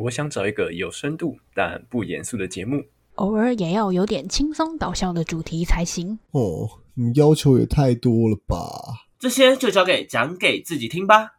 我想找一个有深度但不严肃的节目，偶尔也要有点轻松搞笑的主题才行。哦，你要求也太多了吧？这些就交给讲给自己听吧。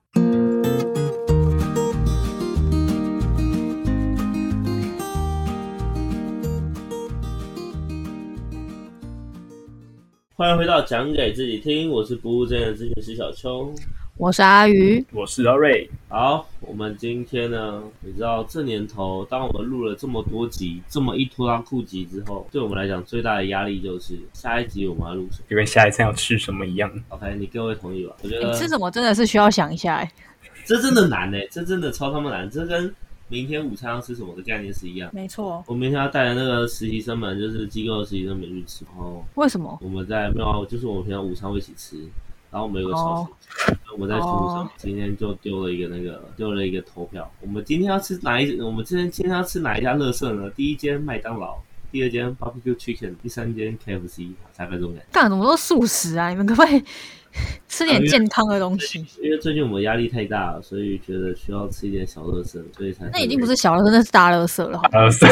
欢迎回到讲给自己听，我是不务正业的咨询师小邱。我是阿鱼，我是阿瑞。好，我们今天呢，你知道这年头，当我们录了这么多集，这么一拖拉酷集之后，对我们来讲最大的压力就是下一集我们要录什么？就跟下一餐要吃什么一样。OK，你各位同意吧？我觉你得吃什么真的是需要想一下哎。这真的难呢、这真的超他妈难，这跟明天午餐要吃什么的概念是一样。没错，我明天要带着那个实习生们，就是机构的实习生们去吃，然后为什么？我们在没有啊，就是我们平常午餐会一起吃，然后我们有个超市，我在群组上哦今天就丢了一个那个丢了一个投票，我们今天要吃哪一？我们今天今天要吃哪一家乐色呢？第一间麦当劳，第二间 barbecue chicken，第三间 KFC，大概这种感觉。干怎么都素食啊？你们可不可以 吃点健康的东西？因为最近我们压力太大了，所以觉得需要吃一点小乐色，所以才那已经不是小乐色，那是大乐色 了。大乐色，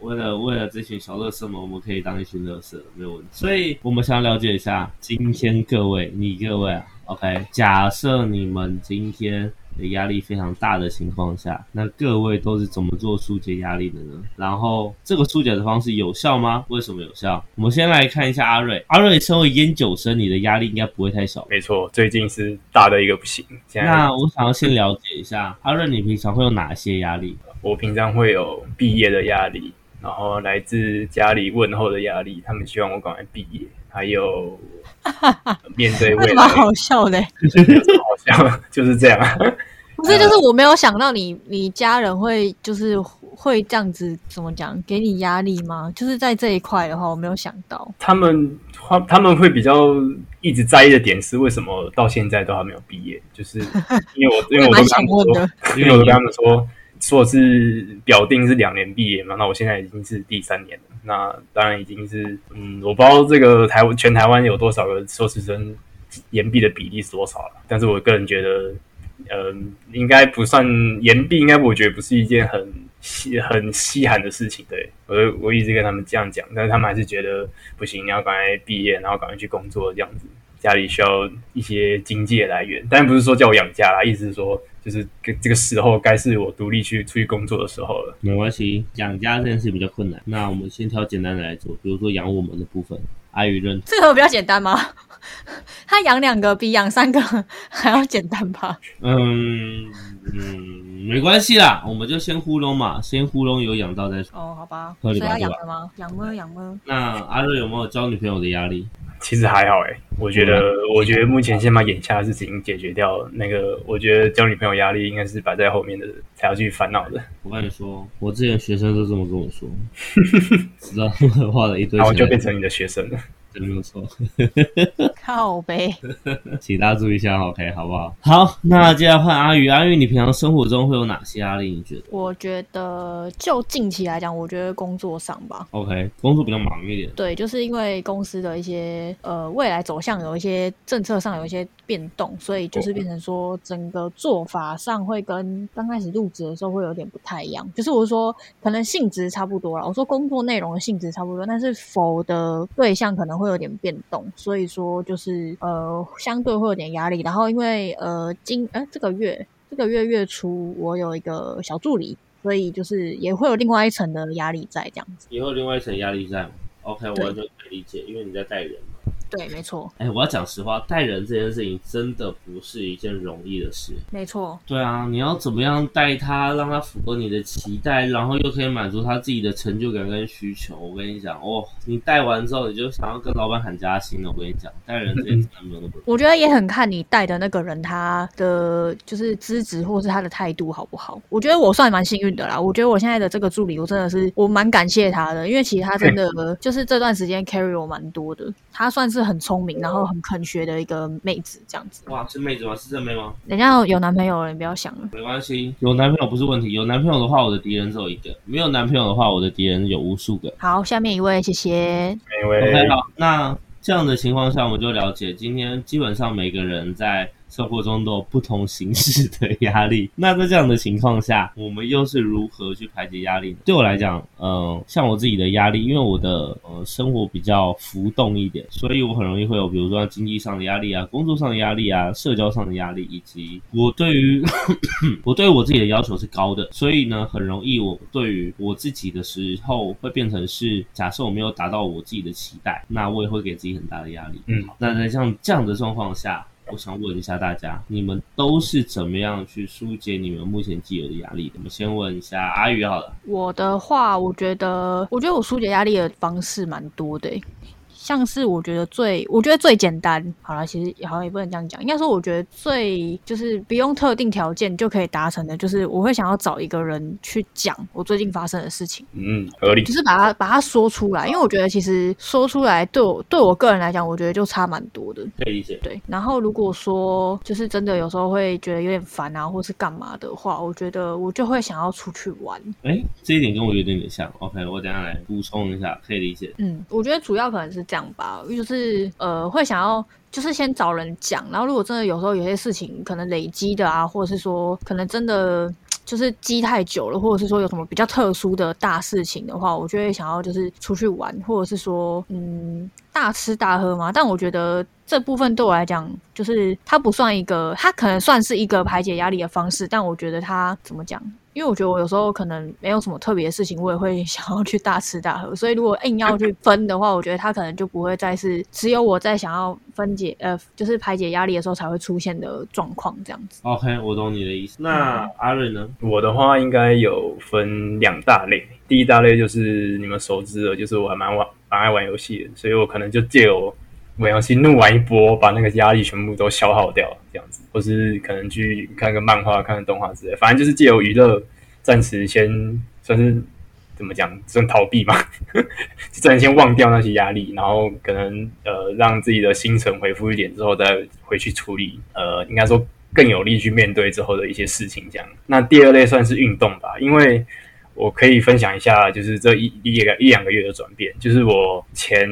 为了为了这群小乐色们，我们可以当一群乐色，没有问题。所以我们想要了解一下，今天各位，你各位啊，OK，假设你们今天的压力非常大的情况下，那各位都是怎么做疏解压力的呢？然后这个疏解的方式有效吗？为什么有效？我们先来看一下阿瑞，阿瑞身为烟酒生，你的压力应该不会太小。没错，最近是大的一个不行。现在那我想要先了解一下，阿瑞，你平常会有哪些压力？我平常会有毕业的压力，然后来自家里问候的压力，他们希望我赶快毕业，还有 面对未来，蛮好笑的欸。好笑就是这样。不是，就是我没有想到你，你家人会就是会这样子怎么讲，给你压力吗？就是在这一块的话，我没有想到。他们他他们会比较一直在意的点是为什么到现在都还没有毕业，就是因为我 因为我都跟他们说，，因为我都跟他们说说是表定是两年毕业嘛，那我现在已经是第三年了，那当然已经是嗯，我不知道这个台湾全台湾有多少个硕士生延毕的比例是多少了，但是我个人觉得，嗯、应该不算延毕，应该我觉得不是一件很稀很稀罕的事情。对我我一直跟他们这样讲，但是他们还是觉得不行，你要赶快毕业，然后赶快去工作这样子。家里需要一些经济的来源，当然不是说叫我养家啦，意思是说，就是这这个时候该是我独立去出去工作的时候了。没关系，养家这件事比较困难。那我们先挑简单的来做，比如说养我们的部分。阿宇认这个比较简单吗？他养两个比养三个还要简单吧？嗯嗯，没关系啦，我们就先糊弄嘛，先糊弄有养到再说。哦，好吧，合理所以要吧养的吗？养么养么？那阿瑞有没有交女朋友的压力？其实还好欸、我觉得，我觉得目前先把眼下的事情解决掉。那个，我觉得交女朋友压力应该是摆在后面的，才要去烦恼的。我跟你说，我之前学生都这么跟我说，知道画了一堆然后，就变成你的学生了。真没有错。靠呗。请大家注意一下，OK，好不好？好，那接下来换阿宇。阿宇，你平常生活中会有哪些压力？你觉得我觉得就近期来讲，我觉得工作上吧，？OK，工作比较忙一点。对，就是因为公司的一些呃未来走向有一些政策上有一些变动，所以就是变成说整个做法上会跟刚开始入职的时候会有点不太一样。就是我是说，可能性质差不多了，我说工作内容的性质差不多，但是否的对象可能会有点变动，所以说就是呃相对会有点压力。然后因为呃今呃这个月这个月月初我有一个小助理。所以就是也会有另外一层的压力在这样子，以后另外一层压力在吗？OK，我就可以理解，因为你在带人嘛。对，没错，哎，我要讲实话，带人这件事情真的不是一件容易的事。没错，对啊，你要怎么样带他，让他符合你的期待，然后又可以满足他自己的成就感跟需求。我跟你讲，哦，你带完之后，你就想要跟老板喊加薪了。我跟你讲，带人这件事真的没有那么。我觉得也很看你带的那个人他的就是资质或是他的态度好不好。我觉得我算蛮幸运的啦。我觉得我现在的这个助理，我真的是我蛮感谢他的，因为其实他真的 就是这段时间 carry 我蛮多的。她算是很聪明，然后很肯学的一个妹子，这样子。哇，是妹子吗？是正妹吗？人家有男朋友了，你不要想了。没关系，有男朋友不是问题。有男朋友的话，我的敌人只有一个；没有男朋友的话，我的敌人有无数个。好，下面一位，谢谢。一位 OK，好，那这样的情况下，我们就了解，今天基本上每个人在生活中都有不同形式的压力。那在这样的情况下，我们又是如何去排解压力呢？对我来讲，嗯、像我自己的压力，因为我的呃生活比较浮动一点，所以我很容易会有，比如说经济上的压力啊、工作上的压力啊、社交上的压力，以及我对于 我对我自己的要求是高的，所以呢，很容易我对于我自己的时候会变成是，假设我没有达到我自己的期待，那我也会给自己很大的压力。嗯，那在像这样的状况下，我想问一下大家，你们都是怎么样去疏解你们目前既有的压力的？我们先问一下阿宇好了。我的话，我觉得，我觉得我疏解压力的方式蛮多的、像是我觉得最，我觉得最简单，好了，其实好像也不能这样讲，应该说我觉得最就是不用特定条件就可以达成的，就是我会想要找一个人去讲我最近发生的事情。嗯，合理就。是把它把它说出来，因为我觉得其实说出来对我对我个人来讲，我觉得就差蛮多的。可以理解。对，然后如果说就是真的有时候会觉得有点烦啊，或是干嘛的话，我觉得我就会想要出去玩。哎，这一点跟我有点点像。OK，我等下来补充一下，可以理解。嗯，我觉得主要可能是这样吧，就是呃会想要。就是先找人讲，然后如果真的有时候有些事情可能累积的啊，或者是说可能真的就是积太久了，或者是说有什么比较特殊的大事情的话，我就会想要就是出去玩，或者是说嗯大吃大喝嘛。但我觉得这部分对我来讲，就是它不算一个，它可能算是一个排解压力的方式，但我觉得它怎么讲？因为我觉得我有时候可能没有什么特别的事情，我也会 想要去大吃大喝。所以如果硬要去分的话，我觉得它可能就不会再是只有我在想要分解呃，就是排解压力的时候才会出现的状况这样子。OK，我懂你的意思。那阿瑞呢？我的话应该有分两大类，第一大类就是你们熟知的，就是我还蛮玩蛮爱玩游戏的，所以我可能就借由玩游戏怒玩一波，把那个压力全部都消耗掉，这样子，或是可能去看个漫画、看个动画之类，反正就是借由娱乐，暂时先算是怎么讲，算逃避嘛，暂时先忘掉那些压力，然后可能呃让自己的心神恢复一点之后，再回去处理，呃，应该说更有力去面对之后的一些事情。这样，那第二类算是运动吧，因为我可以分享一下，就是这一一个一两个月的转变，就是我前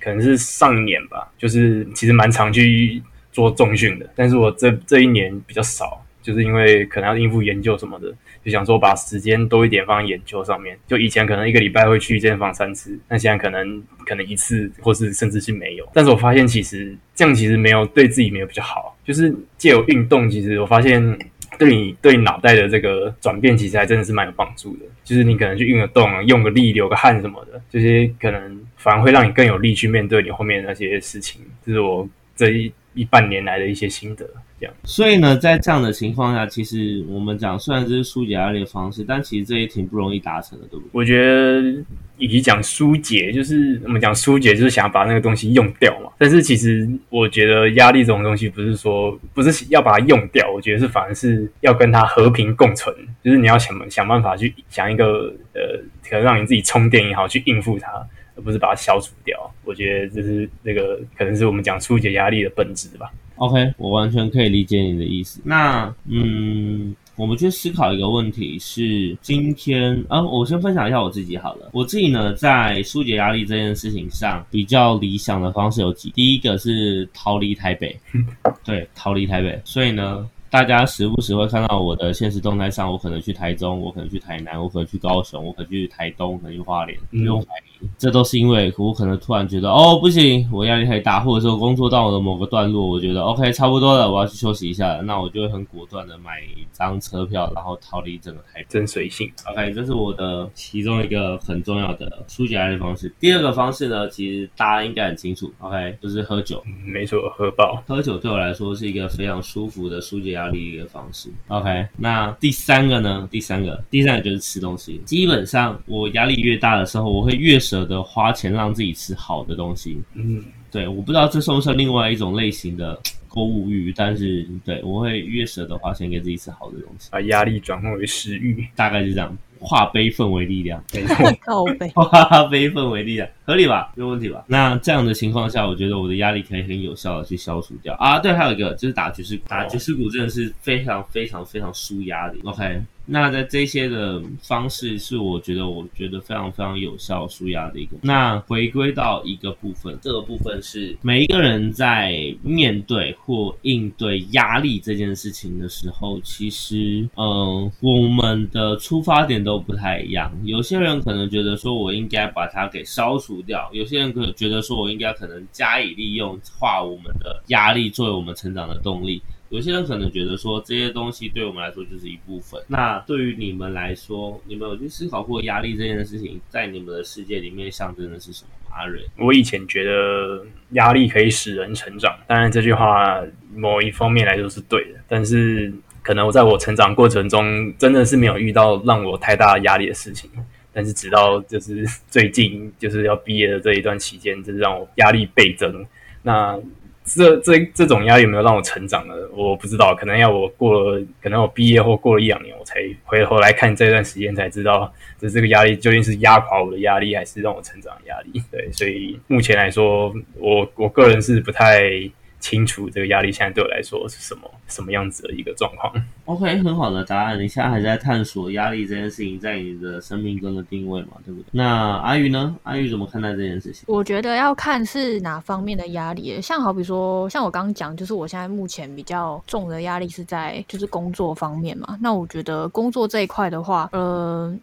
可能是上一年吧，就是其实蛮常去做重训的，但是我这这一年比较少，就是因为可能要应付研究什么的，就想说把时间多一点放在研究上面。就以前可能一个礼拜会去健身房三次，那现在可能可能一次，或是甚至是没有。但是我发现其实这样其实没有对自己没有比较好，就是借由运动，其实我发现。对你对脑袋的这个转变，其实还真的是蛮有帮助的。就是你可能去运个动，用个力，流个汗什么的，这些可能反而会让你更有力去面对你后面那些事情。这是我这一一半年来的一些心得。这样，所以呢，在这样的情况下，其实我们讲，虽然这是疏解压力的方式，但其实这也挺不容易达成的，对不对？我觉得以及讲疏解，就是我们讲疏解，就是想要把那个东西用掉嘛。但是其实我觉得压力这种东西，不是说不是要把它用掉，我觉得是反而是要跟它和平共存。就是你要想想办法去想一个呃，可能让你自己充电也好，去应付它，而不是把它消除掉。我觉得这是那个可能是我们讲疏解压力的本质吧。OK，我完全可以理解你的意思。那嗯，我们去思考一个问题是：今天啊，我先分享一下我自己好了。我自己呢，在疏解压力这件事情上，比较理想的方式有几。第一个是逃离台北，对，逃离台北。所以呢，大家时不时会看到我的现实动态上，我可能去台中，我可能去台南，我可能去高雄，我可能去台东，可能去花莲，不用怀疑，这都是因为我可能突然觉得，哦，不行，我压力太大，或者说工作到我的某个段落，我觉得 OK 差不多了，我要去休息一下了，那我就会很果断的买一张车票，然后逃离整个台北。真随性，OK，这是我的其中一个很重要的疏解压力方式。第二个方式呢，其实大家应该很清楚，OK，就是喝酒。嗯没错，喝爆。喝酒对我来说是一个非常舒服的疏解压力的一个方式。OK，那第三个呢？第三个，第三个就是吃东西。基本上我压力越大的时候，我会越舍得花钱让自己吃好的东西。嗯，对，我不知道这算不算另外一种类型的购物欲，但是对我会越舍得花钱给自己吃好的东西，把压力转化为食欲，大概是这样。化悲愤为力量，没错。靠背，化悲愤为力量，合理吧？没有问题吧？那这样的情况下，我觉得我的压力可以很有效的去消除掉啊。对，还有一个就是打爵士鼓，打爵士鼓真的是非常非常非常舒压的。OK，那在这些的方式是我觉得我觉得非常非常有效舒压的一个。那回归到一个部分，这个部分是每一个人在面对或应对压力这件事情的时候，其实嗯，我们的出发点都不太一样。有些人可能觉得说我应该把它给消除掉，有些人可能觉得说我应该可能加以利用，化我们的压力作为我们成长的动力。有些人可能觉得说这些东西对我们来说就是一部分。那对于你们来说，你们有去思考过压力这件事情在你们的世界里面象征的是什么？阿瑞，我以前觉得压力可以使人成长，当然这句话某一方面来说是对的，但是可能我在我成长过程中真的是没有遇到让我太大压力的事情。但是直到就是 最近就是要毕业的这一段期间，就是让我压力倍增。那这这这种压力有没有让我成长呢？我不知道，可能要我过了，可能我毕业后过了一两年，我才回头来看这段时间，才知道这这个压力究竟是压垮我的压力，还是让我成长的压力。对，所以目前来说，我我个人是不太。清楚这个压力现在对我来说是什么什么样子的一个状况？OK，很好的答案。你现在还在探索压力这件事情在你的生命中的定位嘛？对不对？那阿宇呢？阿宇怎么看待这件事情？我觉得要看是哪方面的压力。像好比说，像我刚刚讲，就是我现在目前比较重的压力是在就是工作方面嘛。那我觉得工作这一块的话，呃，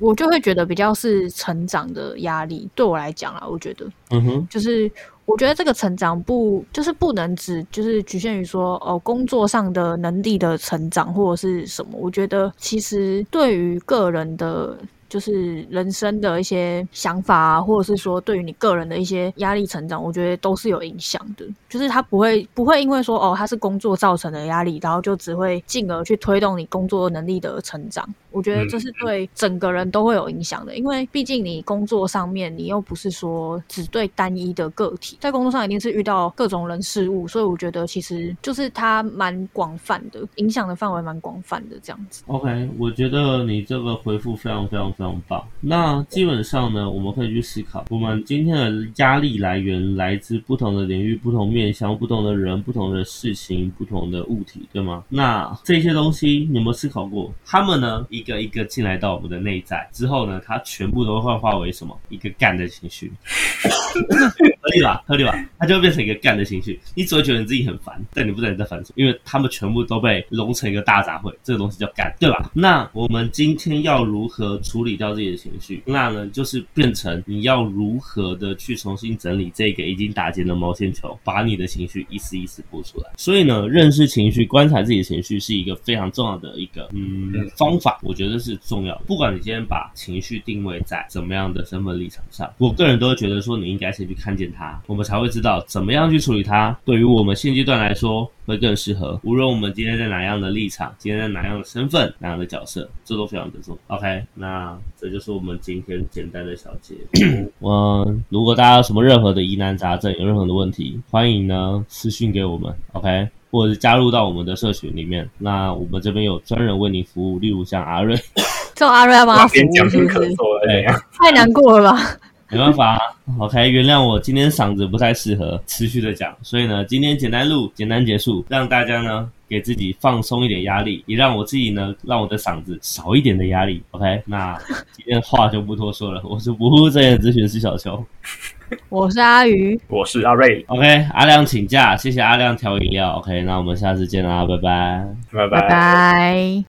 我就会觉得比较是成长的压力。对我来讲啊，我觉得，嗯哼，就是。我觉得这个成长不就是不能只就是局限于说哦工作上的能力的成长或者是什么？我觉得其实对于个人的。就是人生的一些想法啊，或者是说对于你个人的一些压力成长，我觉得都是有影响的。就是他不会不会因为说哦，他是工作造成的压力，然后就只会进而去推动你工作能力的成长。我觉得这是对整个人都会有影响的，因为毕竟你工作上面你又不是说只对单一的个体，在工作上一定是遇到各种人事物，所以我觉得其实就是它蛮广泛的，影响的范围蛮广泛的这样子。OK，我觉得你这个回复非常非常。非常棒。那基本上呢，我们可以去思考，我们今天的压力来源来自不同的领域、不同面向、不同的人、不同的事情、不同的物体，对吗？那这些东西你有没有思考过？他们呢，一个一个进来到我们的内在之后呢，它全部都会化为什么？一个干的情绪，合理吧？合理吧？它就会变成一个干的情绪。你只会觉得你自己很烦，但你不知道你在烦什么，因为他们全部都被融成一个大杂烩。这个东西叫干，对吧？那我们今天要如何处理？理掉自己的情绪，那呢就是变成你要如何的去重新整理这个已经打结的毛线球，把你的情绪一丝一丝拨出来。所以呢，认识情绪、观察自己的情绪是一个非常重要的一个嗯方法，我觉得是重要。不管你今天把情绪定位在怎么样的身份立场上，我个人都会觉得说，你应该先去看见它，我们才会知道怎么样去处理它。对于我们现阶段来说。会更适合。无论我们今天在哪样的立场，今天在哪样的身份，哪样的角色，这都非常的重要。OK，那这就是我们今天简单的小结。我如果大家有什么任何的疑难杂症，有任何的问题，欢迎呢私信给我们。OK，或者是加入到我们的社群里面。那我们这边有专人为你服务，例如像阿瑞，这种阿瑞要帮他服务，是不是？太难过了吧？没办法，OK，原谅我今天嗓子不太适合持续的讲，所以呢，今天简单录，简单结束，让大家呢给自己放松一点压力，也让我自己呢让我的嗓子少一点的压力，OK，那今天话就不多说了，我是不务正业咨询师小邱，我是阿鱼，我是阿瑞，OK，阿亮请假，谢谢阿亮调饮料，OK，那我们下次见啦，拜拜，拜拜。拜。